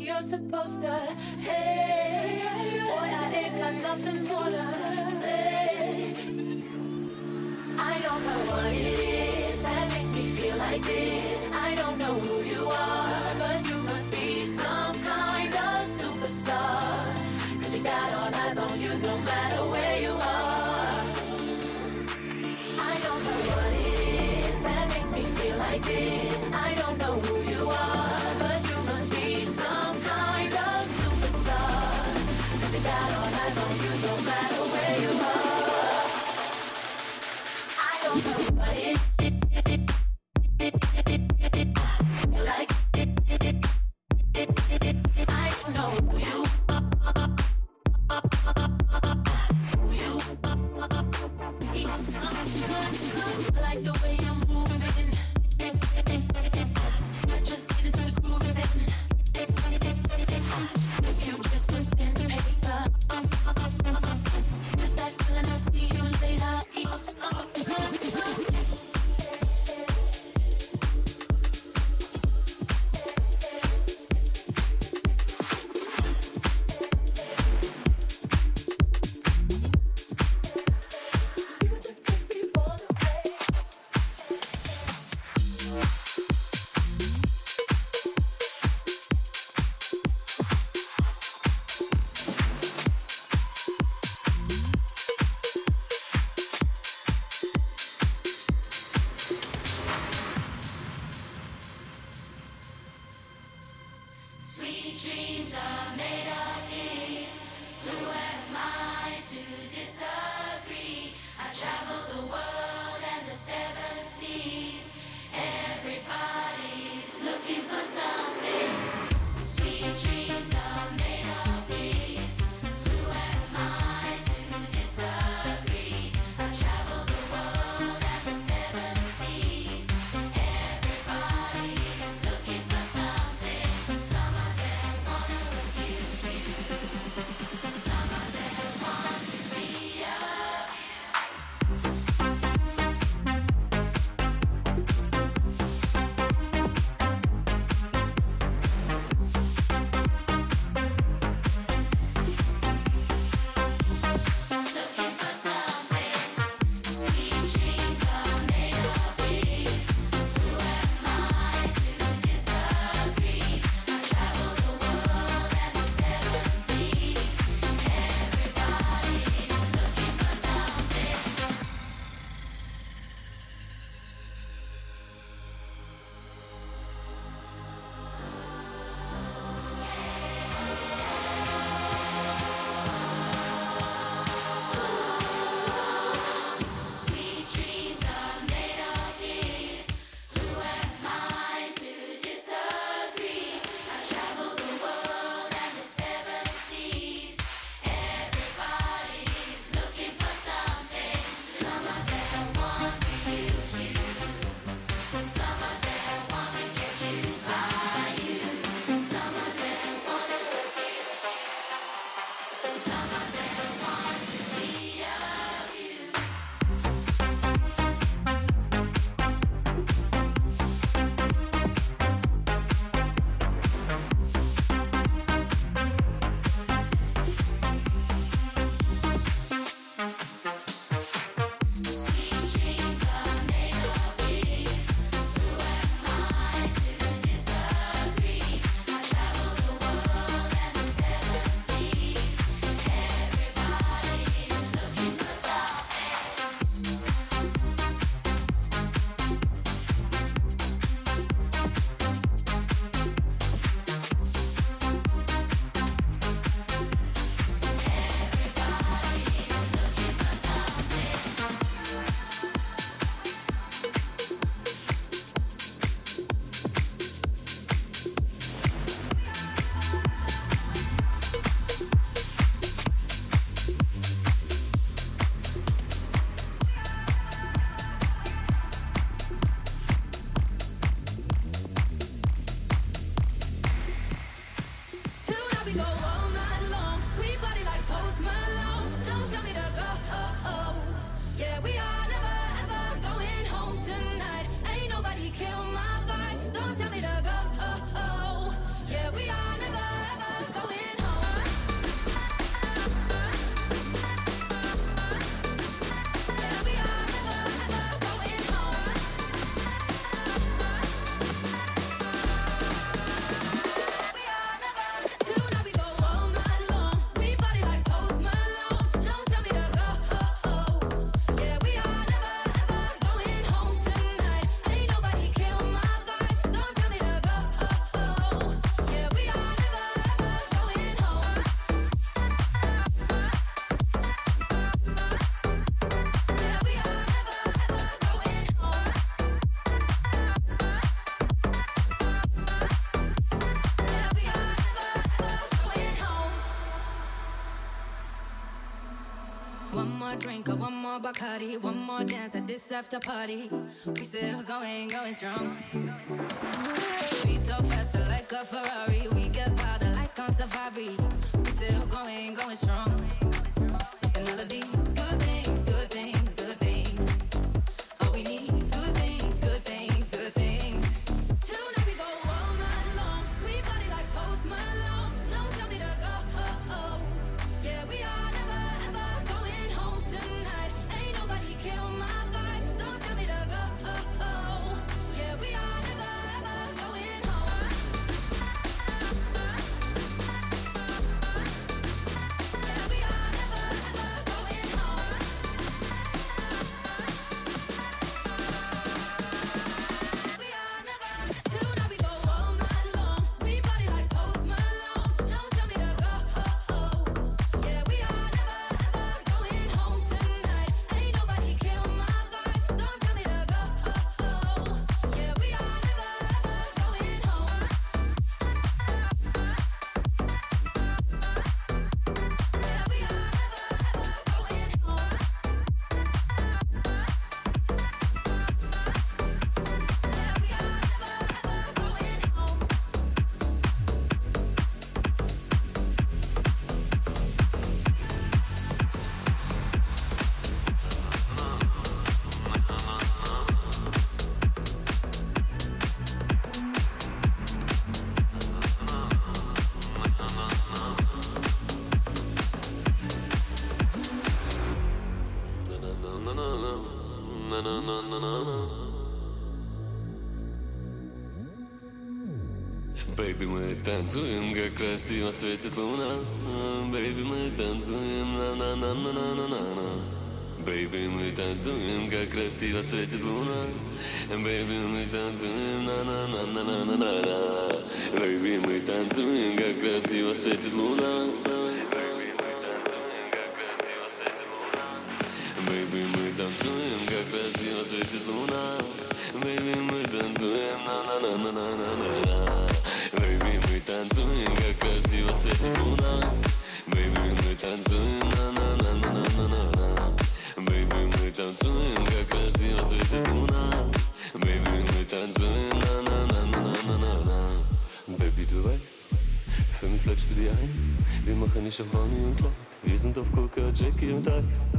you're supposed to. Hey, boy, I ain't got nothing more to say. I don't know what it is that makes me feel like this. Dance at this after party. We still going, going strong. Speed so fast, like a Ferrari. We get powder like on safari. Baby, мы танцуем, как красиво светит луна. Baby, мы танцуем, на-на-на-на-на-на-на. Baby, мы танцуем, как красиво светит луна. Baby, мы танцуем, на-на-на-на-на-на-на. Baby, мы танцуем, как красиво светит луна. Baby, мы танцуем, на-на-на-на-на-на-на. Baby, мы танцуем, как красиво светит луна. Baby, мы танцуем, на-на-на-на-на-на-на. Baby, du weißt, für mich bleibst du die Eins. Wir machen nicht auf Bonnie und Clyde. Wir sind auf Coca, Jackie und Ice.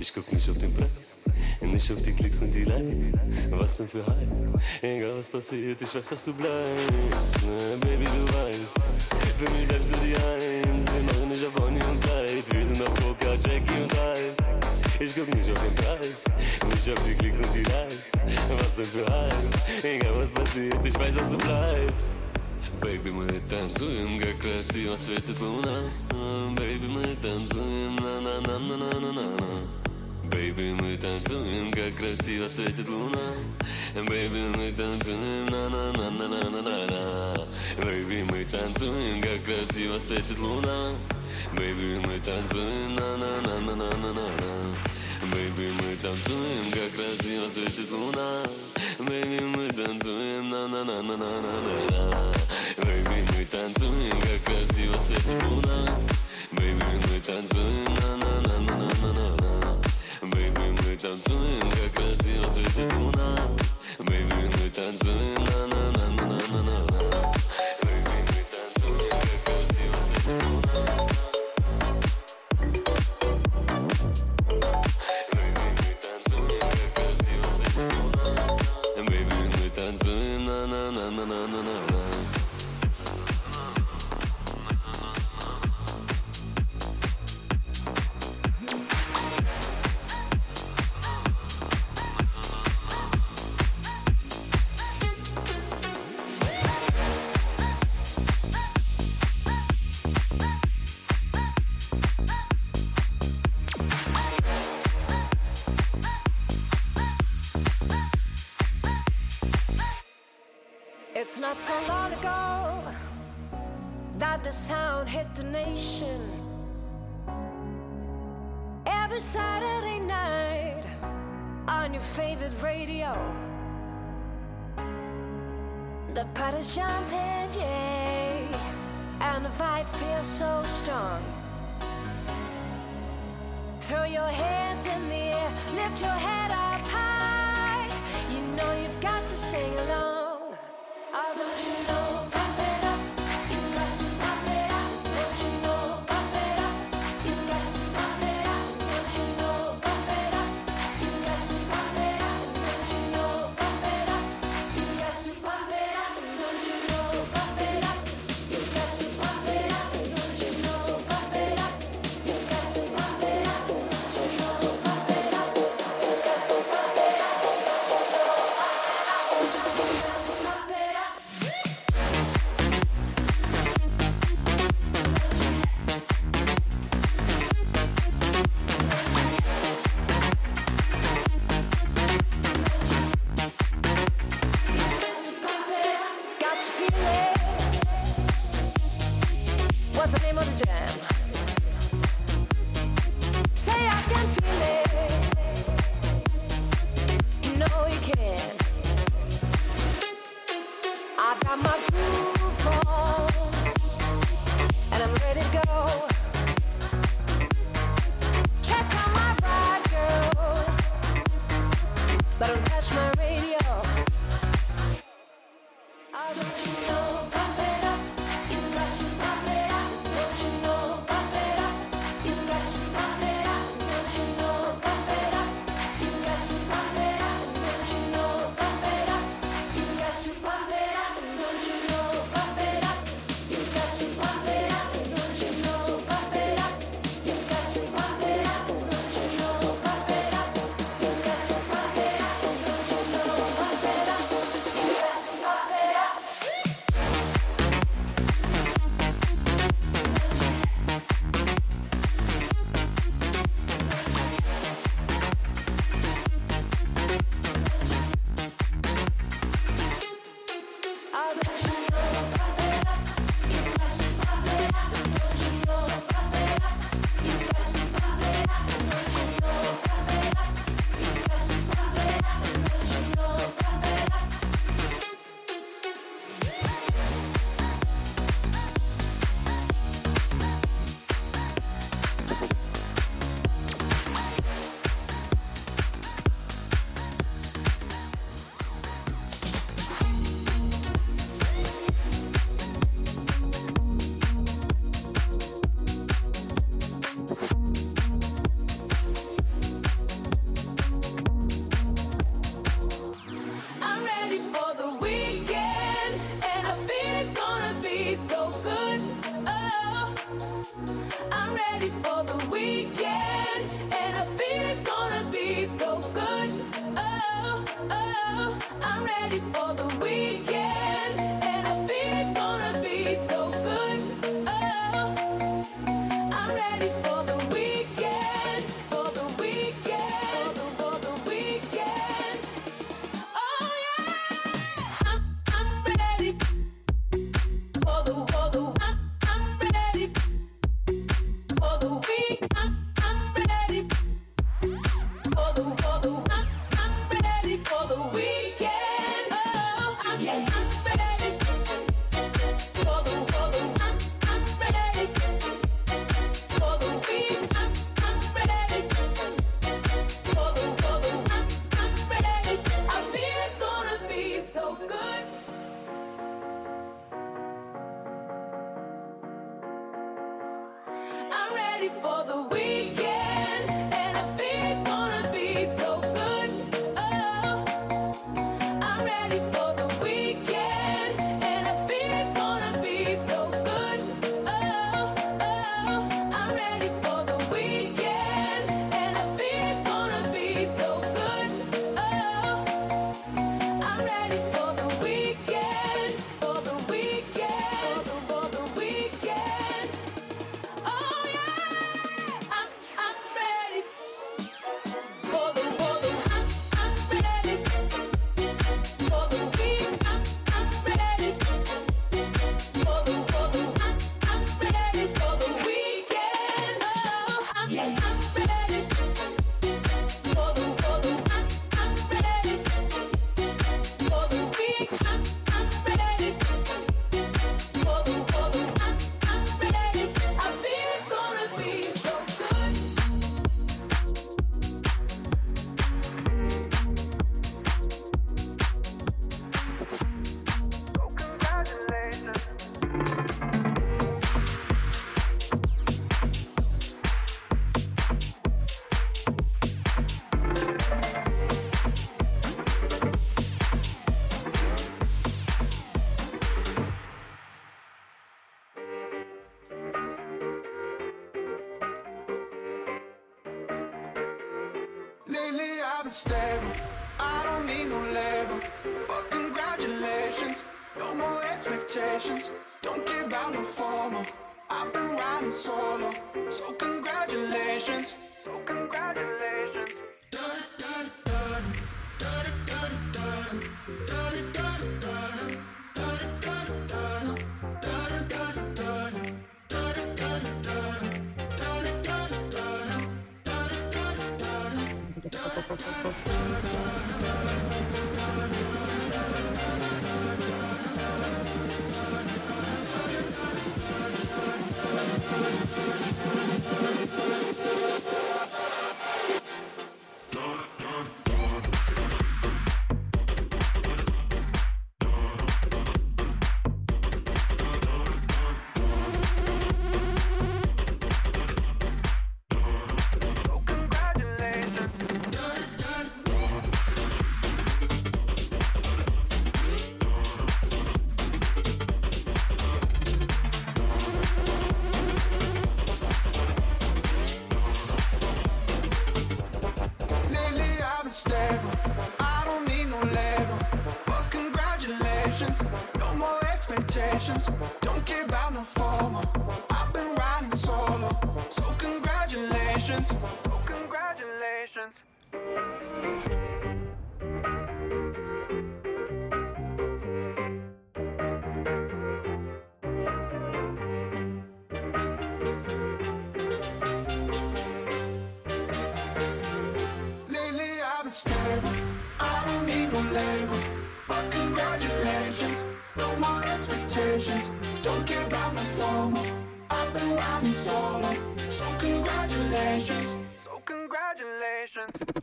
Ich guck nicht auf den Preis, nicht auf die Klicks und die Likes. Was denn für Hype? Egal was passiert, ich weiß, dass du bleibst. Ne, Baby, du weißt, für mich bleibst du die Eins. die Klicks und die Likes. Was denn für Hype? Egal was passiert, ich weiß, dass du bleibst. Baby, мы танцуем, как красиво светит луна. Baby, мы танцуем, на-на-на-на-на-на-на. Baby, мы танцуем, как красиво светит луна. Baby, мы танцуем, на-на-на-на-на-на-на. Baby, мы танцуем, как красиво светит луна. Baby, мы танцуем, на-на-на-на-на-на-на. Baby, мы танцуем, как красиво светит луна. Baby, мы танцуем, на-на-на-на-на-на-на. Baby, мы танцуем, как красиво светит луна. Baby, мы танцуем, на-на-на-на-на-на-на. Baby, мы танцуем, как красиво светит луна. Baby, мы танцуем, на-на-на-на-на-на-на. No, no, no, no, no. Not so long ago that the sound hit the nation. Every Saturday night on your favorite radio. The party's jumping, yeah, and the vibe feels so strong. Throw your hands in the air, lift your head up 我知道。Label. But congratulations. No more expectations. Don't care about my formal. I've been riding solo. So congratulations. So congratulations.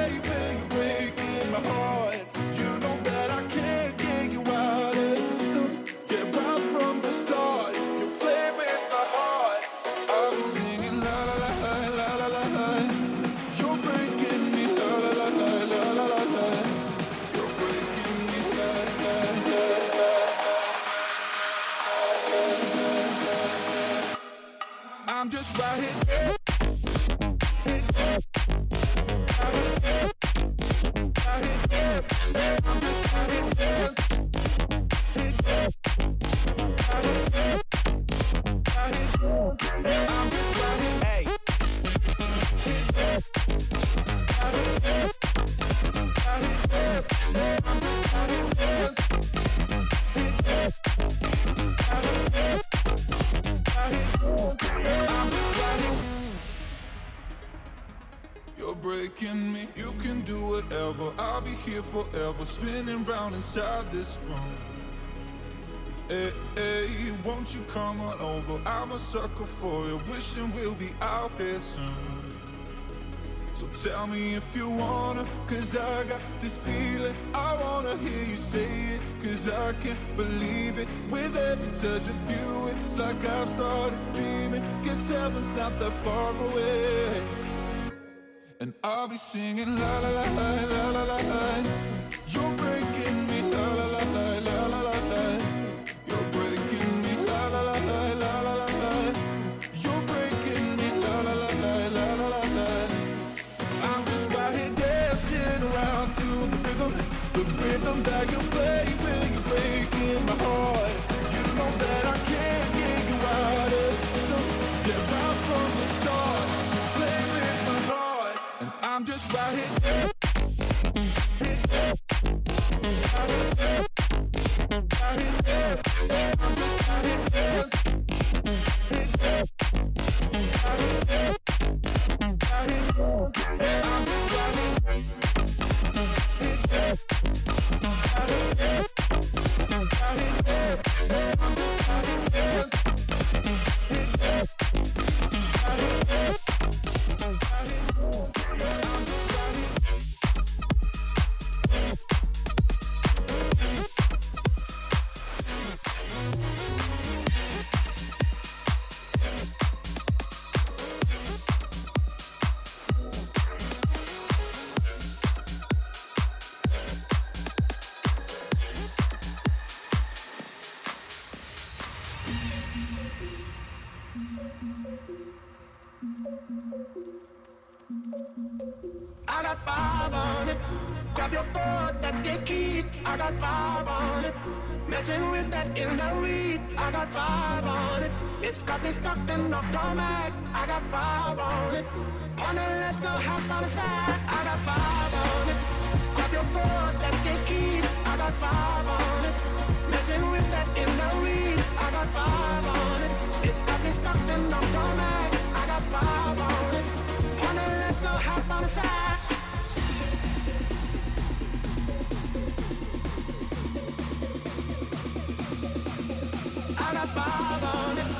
inside this room. Hey, hey, won't you come on over? I'm a sucker for you, wishing we'll be out here soon. So tell me if you wanna, cause I got this feeling. I wanna hear you say it, cause I can't believe it. With every touch of you, it's like I've started dreaming. Guess heaven's not that far away. And I'll be singing la la la la la la la back got five on it. It's got me stuck in the automatic. I got five on it. On it, let's go have fun aside. I got five on it. Grab your phone, that's get key. I got five on it. Messing with that in the weed. I got five on it. It's got me stuck in the automatic. I got five on it. On it, let's go have fun aside. I down.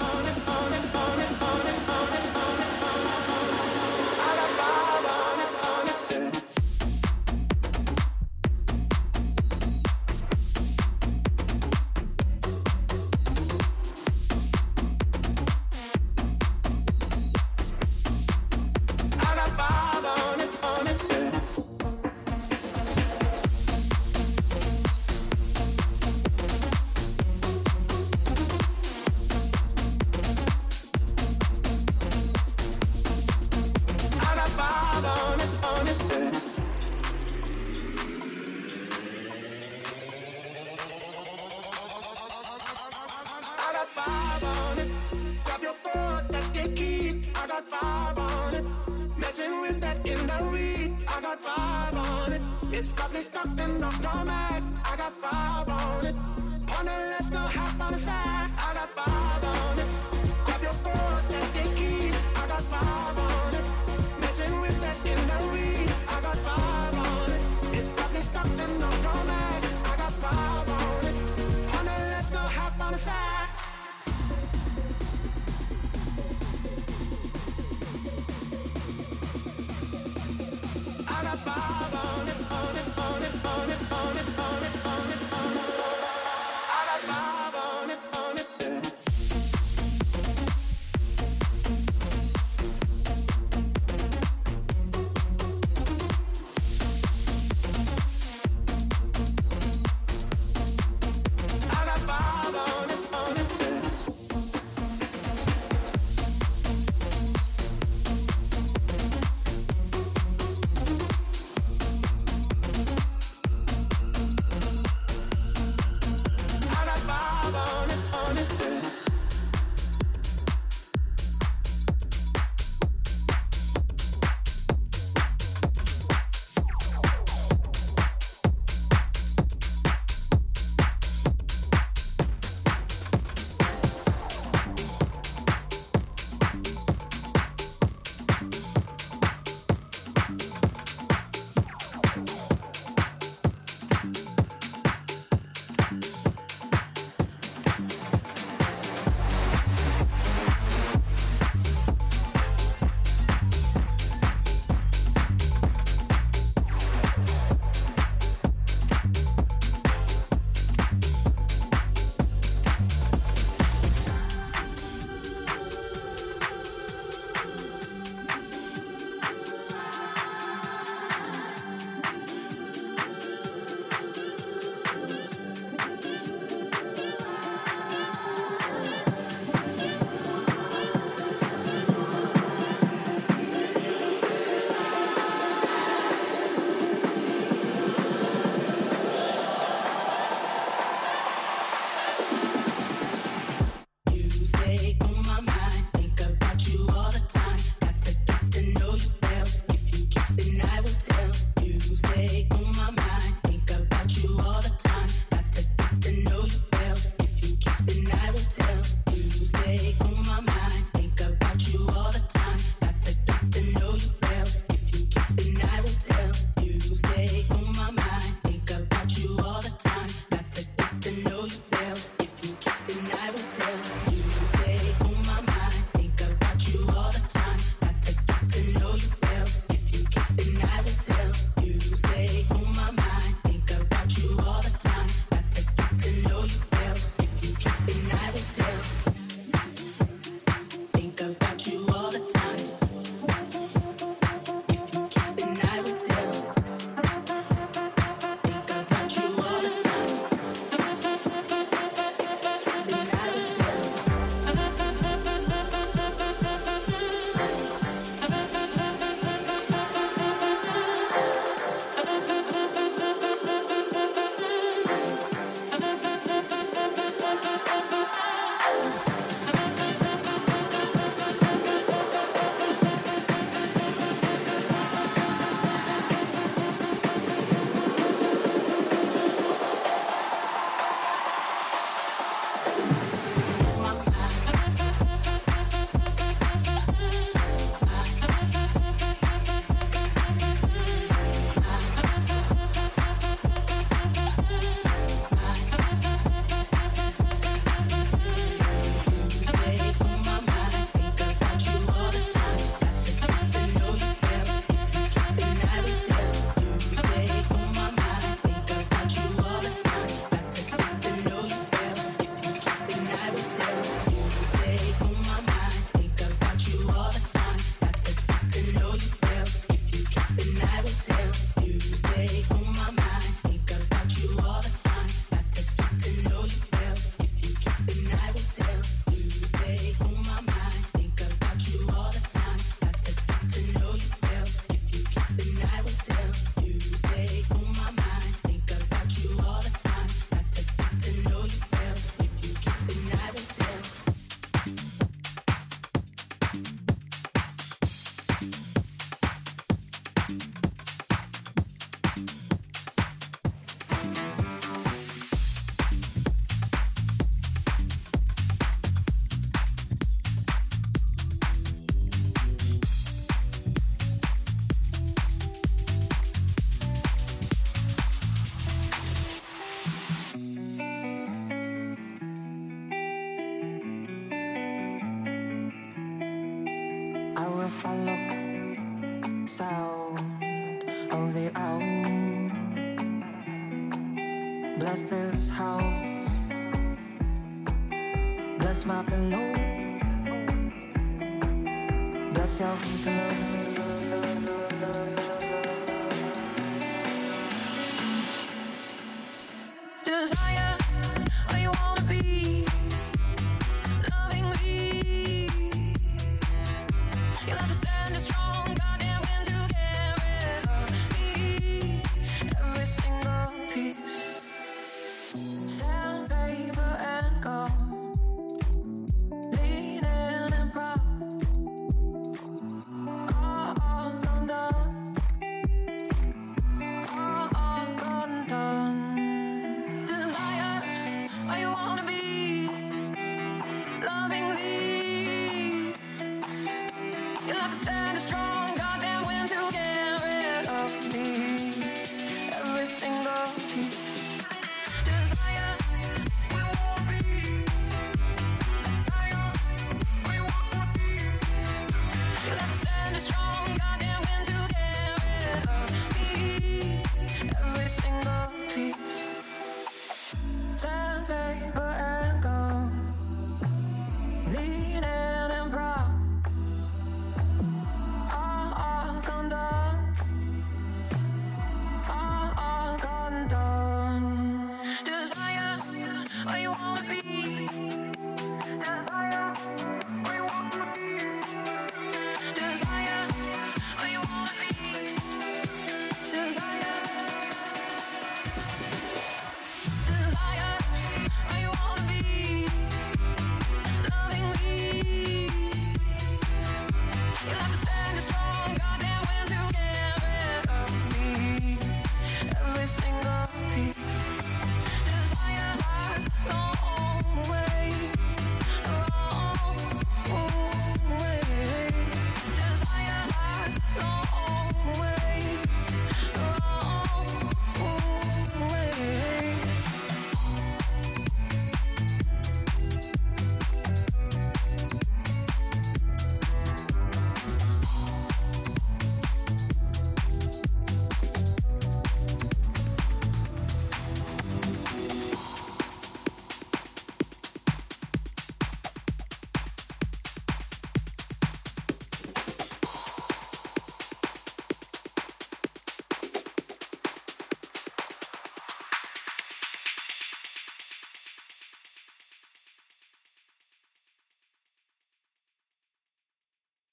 Desire, where you